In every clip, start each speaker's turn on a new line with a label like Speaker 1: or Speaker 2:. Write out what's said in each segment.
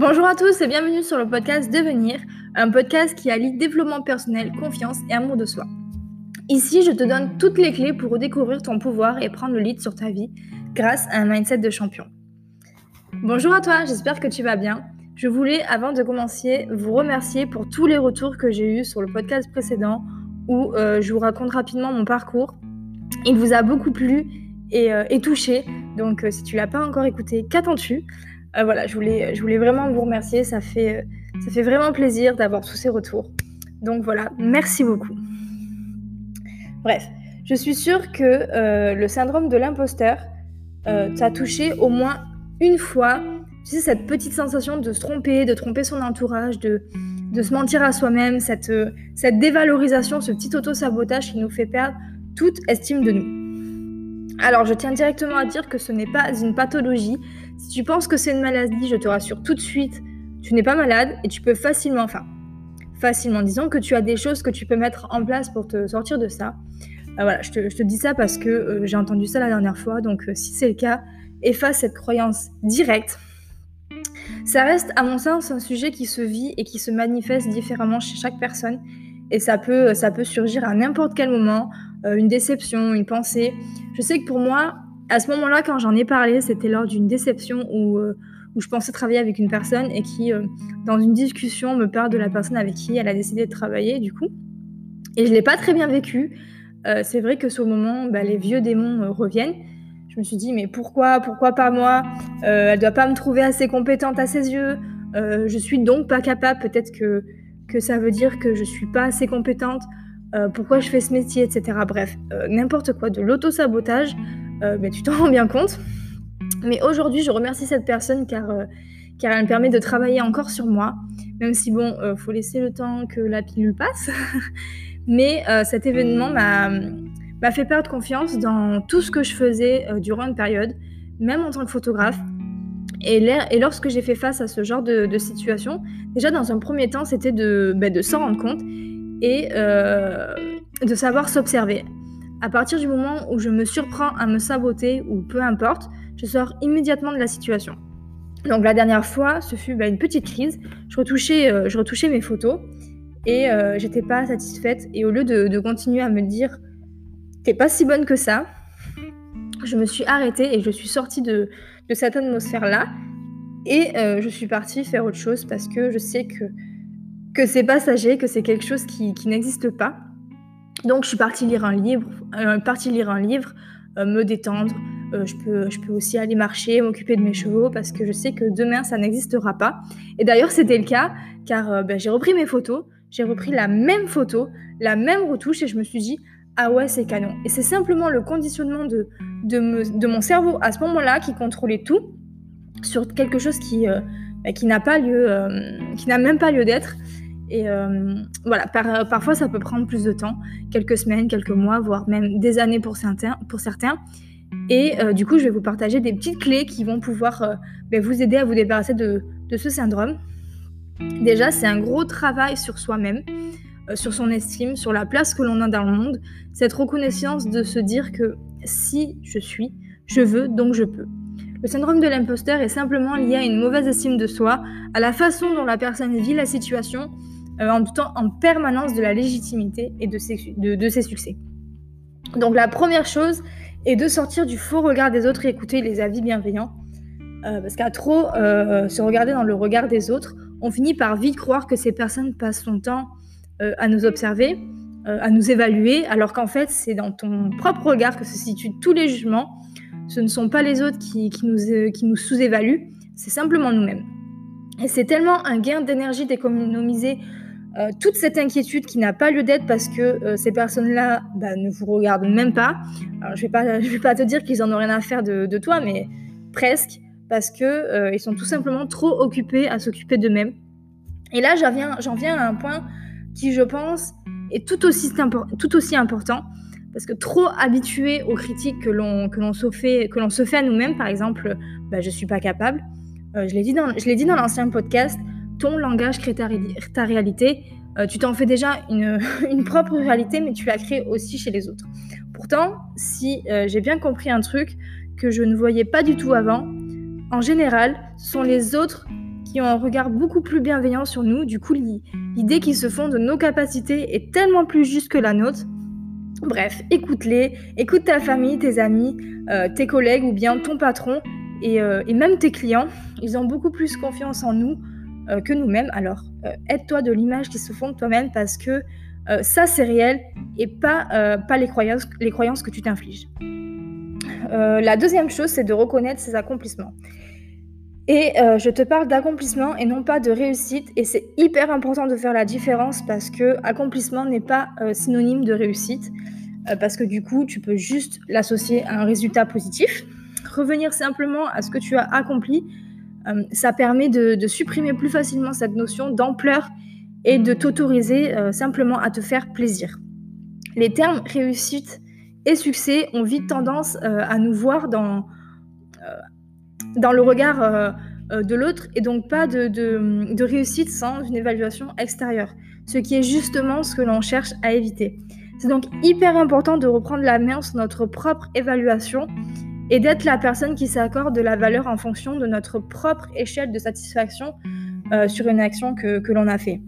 Speaker 1: Bonjour à tous et bienvenue sur le podcast Devenir, un podcast qui allie développement personnel, confiance et amour de soi. Ici, je te donne toutes les clés pour redécouvrir ton pouvoir et prendre le lead sur ta vie grâce à un mindset de champion. Bonjour à toi, j'espère que tu vas bien. Je voulais, avant de commencer, vous remercier pour tous les retours que j'ai eus sur le podcast précédent où euh, je vous raconte rapidement mon parcours. Il vous a beaucoup plu et, euh, touché, donc euh, si tu l'as pas encore écouté, qu'attends-tu? Voilà, je voulais, je voulais vraiment vous remercier, ça fait, ça fait vraiment plaisir d'avoir tous ces retours. Donc voilà, merci beaucoup. Bref, je suis sûre que le syndrome de l'imposteur t'a touché au moins une fois tu sais, cette petite sensation de se tromper, de tromper son entourage, de, de se mentir à soi-même, cette, cette dévalorisation, ce petit auto-sabotage qui nous fait perdre toute estime de nous. Alors, je tiens directement à dire que ce n'est pas une pathologie. Si tu penses que c'est une maladie, je te rassure tout de suite, tu n'es pas malade et tu peux facilement, enfin, facilement, disons que tu as des choses que tu peux mettre en place pour te sortir de ça. Euh, voilà, je te, dis ça parce que euh, j'ai entendu ça la dernière fois, donc euh, si c'est le cas, efface cette croyance directe ça reste, à mon sens, un sujet qui se vit et qui se manifeste différemment chez chaque personne. Et ça peut, ça peut surgir à n'importe quel moment, une déception, une pensée. Je sais que pour moi, à ce moment-là, quand j'en ai parlé, c'était lors d'une déception où, euh, je pensais travailler avec une personne et qui, euh, dans une discussion, me parle de la personne avec qui elle a décidé de travailler, du coup. Et je ne l'ai pas très bien vécu. c'est vrai que sur le moment, bah, les vieux démons reviennent. Je me suis dit, mais pourquoi Pourquoi pas moi? Euh, Elle doit pas me trouver assez compétente à ses yeux. Euh, je suis donc pas capable. Peut-être que, que ça veut dire que je suis pas assez compétente. Euh, pourquoi je fais ce métier, etc. Bref, n'importe quoi, de l'auto-sabotage. Mais tu t'en rends bien compte. Mais aujourd'hui, je remercie cette personne car, car elle me permet de travailler encore sur moi. Même si, bon, faut laisser le temps que la pilule passe. mais cet événement m'a fait perdre confiance dans tout ce que je faisais euh, durant une période, même en tant que photographe. Et, lorsque j'ai fait face à ce genre de, situation, déjà dans un premier temps, c'était de, ben, de s'en rendre compte et euh, de savoir s'observer. À partir du moment où je me surprends à me saboter ou peu importe, je sors immédiatement de la situation. Donc la dernière fois, ce fut ben, une petite crise. Je retouchais, euh, je retouchais mes photos et j'étais pas satisfaite. Et au lieu de, de continuer à me dire t'es pas si bonne que ça. Je me suis arrêtée et je suis sortie de, cette atmosphère-là. Et euh, je suis partie faire autre chose parce que je sais que, que c'est passager, que c'est quelque chose qui, n'existe pas. Donc je suis partie lire un livre, euh, partie lire un livre, euh, me détendre. je, peux, je peux aussi aller marcher, m'occuper de mes chevaux parce que je sais que demain ça n'existera pas. Et d'ailleurs c'était le cas car ben, j'ai repris mes photos, j'ai repris la même photo, la même retouche et je me suis dit ah ouais, c'est canon. Et c'est simplement le conditionnement de, de, mon cerveau à ce moment-là qui contrôlait tout sur quelque chose qui, euh, bah, qui n'a pas lieu, euh, qui n'a même pas lieu d'être. Et euh, voilà, parfois ça peut prendre plus de temps, quelques semaines, quelques mois, voire même des années pour certains. Pour certains. Et du coup, je vais vous partager des petites clés qui vont pouvoir bah, vous aider à vous débarrasser de, de ce syndrome. Déjà, c'est un gros travail sur soi-même. Euh, sur son estime, sur la place que l'on a dans le monde, cette reconnaissance de se dire que si je suis, je veux, donc je peux. Le syndrome de l'imposteur est simplement lié à une mauvaise estime de soi, à la façon dont la personne vit la situation, euh, en doutant en permanence de la légitimité et de ses, de, ses, succès. Donc la première chose est de sortir du faux regard des autres et écouter les avis bienveillants. Euh, parce qu'à trop se regarder dans le regard des autres, on finit par vite croire que ces personnes passent son temps euh, à nous observer, euh, à nous évaluer, alors qu'en fait, c'est dans ton propre regard que se situent tous les jugements. Ce ne sont pas les autres qui, nous, euh, qui nous sous-évaluent, c'est simplement nous-mêmes. Et c'est tellement un gain d'énergie d'économiser toute cette inquiétude qui n'a pas lieu d'être parce que ces personnes-là bah, ne vous regardent même pas. Je ne vais, pas te dire qu'ils en ont rien à faire de, toi, mais presque, parce qu'ils ils sont tout simplement trop occupés à s'occuper d'eux-mêmes. Et là, j'en viens, à un point qui, je pense, est tout aussi, tout aussi important. Parce que trop habitué aux critiques que l'on, se, fait, que se fait à nous-mêmes, par exemple, bah, je ne suis pas capable. Euh, je l'ai dit dans l'ancien podcast, ton langage crée ta, ta réalité. Euh, tu t'en fais déjà une, une, propre réalité, mais tu la crées aussi chez les autres. Pourtant, si euh, j'ai bien compris un truc que je ne voyais pas du tout avant, en général, ce sont les autres qui ont un regard beaucoup plus bienveillant sur nous. Du coup, l'idée qu'ils se font de nos capacités est tellement plus juste que la nôtre. Bref, écoute-les, écoute ta famille, tes amis, euh, tes collègues ou bien ton patron et, même tes clients. Ils ont beaucoup plus confiance en nous euh, que nous-mêmes. Alors, aide-toi de l'image qu'ils se font de toi-même parce que ça, c'est réel et pas, pas les, croyances, les croyances que tu t'infliges. la deuxième chose, c'est de reconnaître ses accomplissements. Et je te parle d'accomplissement et non pas de réussite. Et c'est hyper important de faire la différence parce que accomplissement n'est pas synonyme de réussite. parce que du coup, tu peux juste l'associer à un résultat positif. Revenir simplement à ce que tu as accompli, ça permet de, supprimer plus facilement cette notion d'ampleur et de t'autoriser simplement à te faire plaisir. Les termes réussite et succès ont vite tendance à nous voir dans le regard euh, euh, de l'autre et donc pas de, réussite sans une évaluation extérieure, ce qui est justement ce que l'on cherche à éviter. C'est donc hyper important de reprendre la main sur notre propre évaluation et d'être la personne qui s'accorde de la valeur en fonction de notre propre échelle de satisfaction euh, sur une action que, l'on a fait.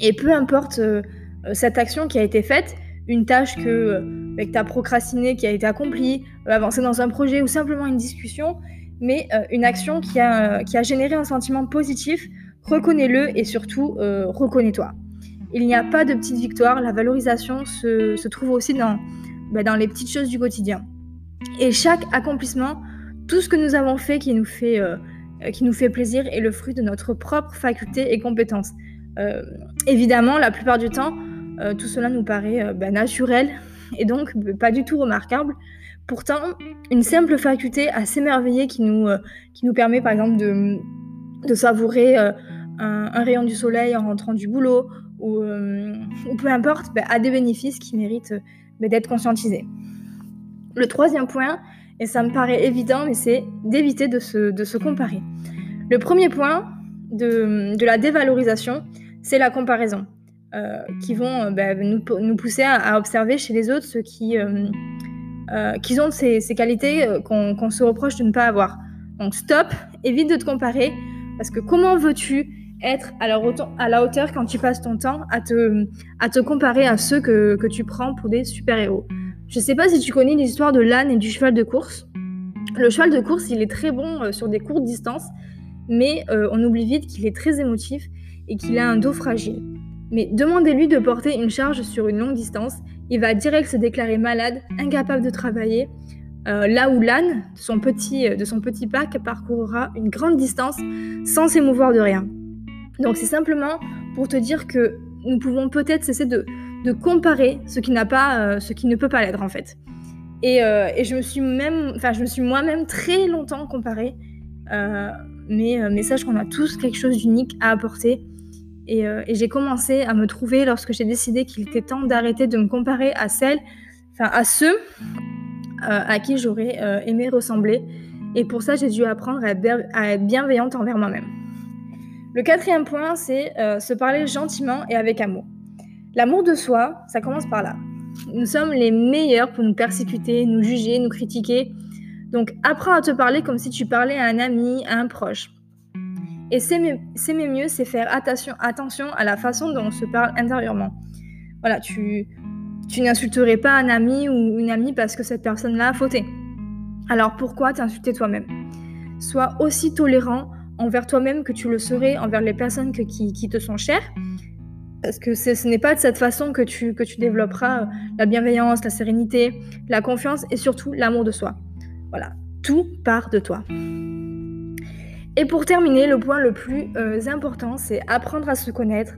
Speaker 1: Et peu importe cette action qui a été faite, une tâche que, que tu as procrastinée, qui a été accomplie, avancer dans un projet ou simplement une discussion, mais euh, une action qui a, qui a généré un sentiment positif, reconnais-le et surtout euh, reconnais-toi. Il n'y a pas de petite victoire, la valorisation se, se trouve aussi dans, bah, dans les petites choses du quotidien. Et chaque accomplissement, tout ce que nous avons fait qui nous fait, euh, qui nous fait plaisir est le fruit de notre propre faculté et compétence. évidemment, la plupart du temps, tout cela nous paraît bah, naturel et donc pas du tout remarquable, Pourtant, une simple faculté assez merveilleux qui nous, euh, qui nous permet par exemple de, de savourer euh, un, rayon du soleil en rentrant du boulot ou, euh, ou peu importe, bah, a des bénéfices qui méritent bah, d'être conscientisés. Le troisième point, et ça me paraît évident, mais c'est d'éviter de se, comparer. Le premier point de, la dévalorisation, c'est la comparaison, qui vont bah, nous, nous, pousser à, observer chez les autres ce qui euh, ont ces, qualités euh, qu'on se reproche de ne pas avoir. Donc stop, évite de te comparer, parce que comment veux-tu être à la, à la, hauteur quand tu passes ton temps à te, à te comparer à ceux que tu prends pour des super-héros? Je ne sais pas si tu connais l'histoire de l'âne et du cheval de course. Le cheval de course, il est très bon euh, sur des courtes distances, mais on oublie vite qu'il est très émotif et qu'il a un dos fragile. Mais demandez-lui de porter une charge sur une longue distance il va direct se déclarer malade, incapable de travailler, euh, là où l'âne, de son petit, euh, de son petit pack, parcourra une grande distance sans s'émouvoir de rien. Donc c'est simplement pour te dire que nous pouvons peut-être cesser de, comparer ce qui n'a pas, euh, ce qui ne peut pas l'être en fait. Et, je me suis même, enfin je me suis moi-même très longtemps comparée, mais, mais sache qu'on a tous quelque chose d'unique à apporter euh, et, j'ai commencé à me trouver lorsque j'ai décidé qu'il était temps d'arrêter de me comparer à celles, enfin à ceux euh, à qui j'aurais euh, aimé ressembler. Et pour ça, j'ai dû apprendre à être, bienveillante envers moi-même. Le quatrième point, c'est se parler gentiment et avec amour. L'amour de soi, ça commence par là. Nous sommes les meilleurs pour nous persécuter, nous juger, nous critiquer. Donc apprends à te parler comme si tu parlais à un ami, à un proche. Et s'aimer mieux, c'est faire attention, à la façon dont on se parle intérieurement. Voilà, tu, tu n'insulterais pas un ami ou une amie parce que cette personne-là a fauté. Alors pourquoi t'insulter toi-même? Sois aussi tolérant envers toi-même que tu le serais envers les personnes qui, te sont chères. Parce que ce n'est pas de cette façon que tu, que tu développeras la bienveillance, la sérénité, la confiance et surtout l'amour de soi. Voilà, tout part de toi. Et pour terminer, le point le plus euh, important, c'est apprendre à se connaître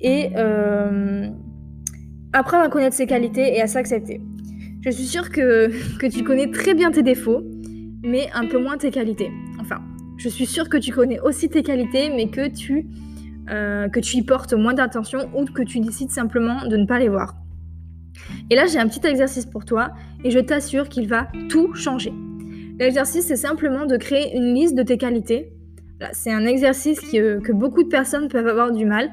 Speaker 1: et euh, apprendre à connaître ses qualités et à s'accepter. Je suis sûre que, que tu connais très bien tes défauts, mais un peu moins tes qualités. Enfin, je suis sûre que tu connais aussi tes qualités, mais que tu, euh, que tu y portes moins d'attention ou que tu décides simplement de ne pas les voir. Et là, j'ai un petit exercice pour toi et je t'assure qu'il va tout changer. L'exercice, c'est simplement de créer une liste de tes qualités. C'est un exercice que beaucoup de personnes peuvent avoir du mal,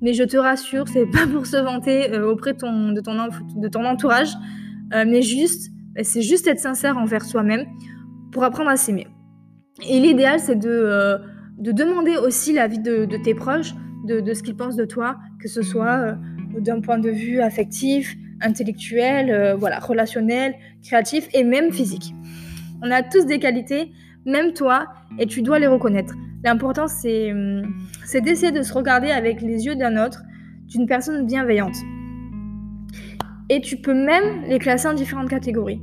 Speaker 1: mais je te rassure, c'est pas pour se vanter euh, auprès ton, de ton, entourage, euh, mais juste, c'est juste être sincère envers soi-même pour apprendre à s'aimer. Et l'idéal, c'est de, de demander aussi l'avis de, de tes proches, de, ce qu'ils pensent de toi, que ce soit euh, d'un point de vue affectif, intellectuel, euh, voilà, relationnel, créatif et même physique. On a tous des qualités, même toi, et tu dois les reconnaître. L'important, hum, c'est d'essayer de se regarder avec les yeux d'un autre, d'une personne bienveillante. Et tu peux même les classer en différentes catégories.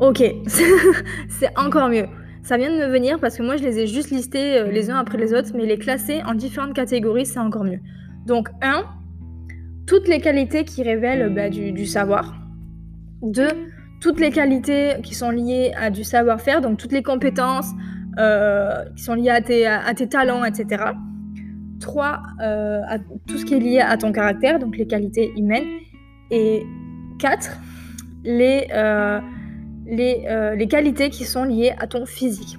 Speaker 1: Ok, c'est encore mieux. Ça vient de me venir parce que moi je les ai juste listés euh, les uns après les autres, mais les classer en différentes catégories, c'est encore mieux. Donc 1, toutes les qualités qui révèlent bah, du, savoir. 2, toutes les qualités qui sont liées à du savoir-faire, donc toutes les compétences euh, qui sont liées à tes, talents, etc. 3, euh, tout ce qui est lié à ton caractère, donc les qualités humaines. Et 4, les, les, qualités qui sont liées à ton physique.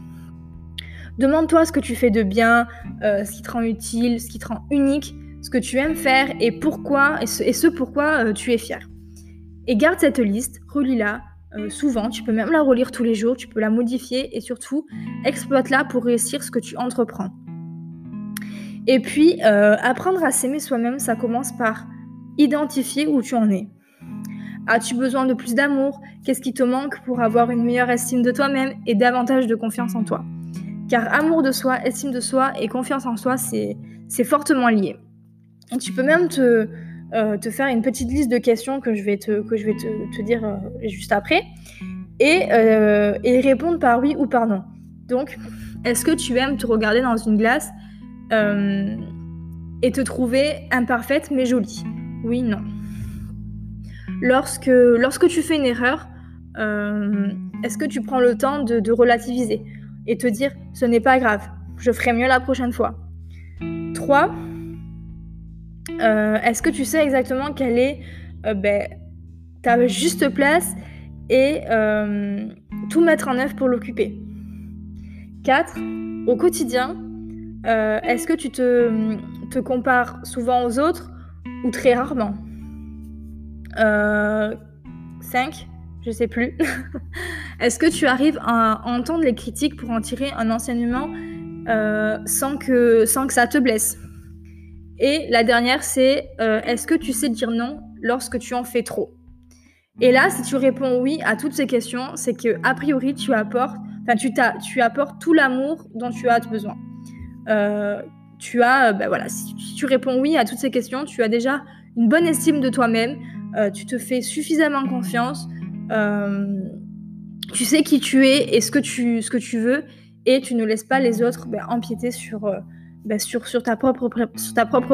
Speaker 1: Demande-toi ce que tu fais de bien, euh, ce qui te rend utile, ce qui te rend unique, ce que tu aimes faire et pourquoi et ce, pourquoi euh, tu es fier. Et garde cette liste, relis-la souvent, tu peux même la relire tous les jours, tu peux la modifier et surtout exploite-la pour réussir ce que tu entreprends. Et puis, apprendre à s'aimer soi-même, ça commence par identifier où tu en es. As-tu besoin de plus d'amour? Qu'est-ce qui te manque pour avoir une meilleure estime de toi-même et davantage de confiance en toi? Car amour de soi, estime de soi et confiance en soi, c'est fortement lié. Tu peux même te, euh, te, faire une petite liste de questions que je vais te, que je vais te, te dire euh, juste après et, euh, et répondre par oui ou par non. Donc, est-ce que tu aimes te regarder dans une glace et te trouver imparfaite mais jolie? Oui, non. Lorsque, tu fais une erreur, euh, est-ce que tu prends le temps de, relativiser et te dire ce n'est pas grave, je ferai mieux la prochaine fois? 3. Euh, est-ce que tu sais exactement quelle est euh, ben, ta juste place et tout mettre en œuvre pour l'occuper? 4. Au quotidien, est-ce que tu te compares souvent aux autres ou très rarement? 5, euh, je sais plus. Est-ce que tu arrives à entendre les critiques pour en tirer un enseignement euh, sans, que, sans que ça te blesse? Et la dernière, c'est euh, est-ce que tu sais dire non lorsque tu en fais trop? Et là, si tu réponds oui à toutes ces questions, c'est que a priori, tu apportes, tu, apportes tout l'amour dont tu as besoin. tu as, ben voilà, si tu réponds oui à toutes ces questions, tu as déjà une bonne estime de toi-même, tu te fais suffisamment confiance, euh, tu sais qui tu es et ce que tu, ce que veux, et tu ne laisses pas les autres ben, empiéter sur, euh, ben, sur, ta propre,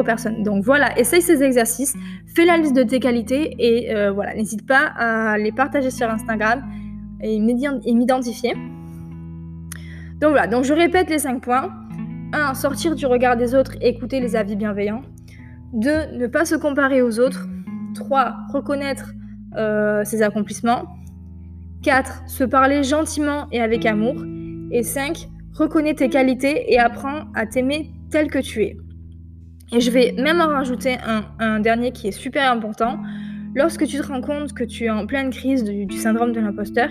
Speaker 1: personne. Donc voilà, essaye ces exercices, fais la liste de tes qualités et n'hésite pas à les partager sur Instagram et m'identifier. Donc voilà, donc je répète les 5 points. 1. Sortir du regard des autres et écouter les avis bienveillants. 2. Ne pas se comparer aux autres. 3. Reconnaître euh, ses accomplissements. 4. Se parler gentiment et avec amour. Et 5. Reconnais tes qualités et apprends à t'aimer tel que tu es. Et je vais même en rajouter un, dernier qui est super important. Lorsque tu te rends compte que tu es en pleine crise du, syndrome de l'imposteur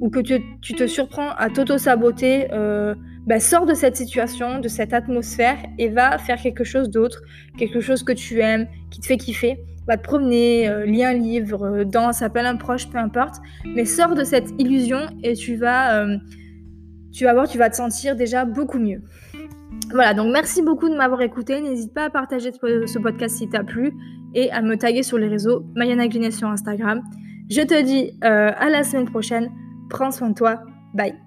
Speaker 1: ou que tu, te surprends à t'auto-saboter, euh, bah, sors de cette situation, de cette atmosphère et va faire quelque chose d'autre, quelque chose que tu aimes, qui te fait kiffer va te promener, euh, lis un livre, euh, danse, appelle un proche, peu importe, mais sors de cette illusion et tu vas, euh, tu vas voir, tu vas te sentir déjà beaucoup mieux. Voilà, donc merci beaucoup de m'avoir écouté. N'hésite pas à partager ce podcast si t'a plu et à me taguer sur les réseaux Mayana Glinet sur Instagram. Je te dis à la semaine prochaine. Prends soin de toi. Bye.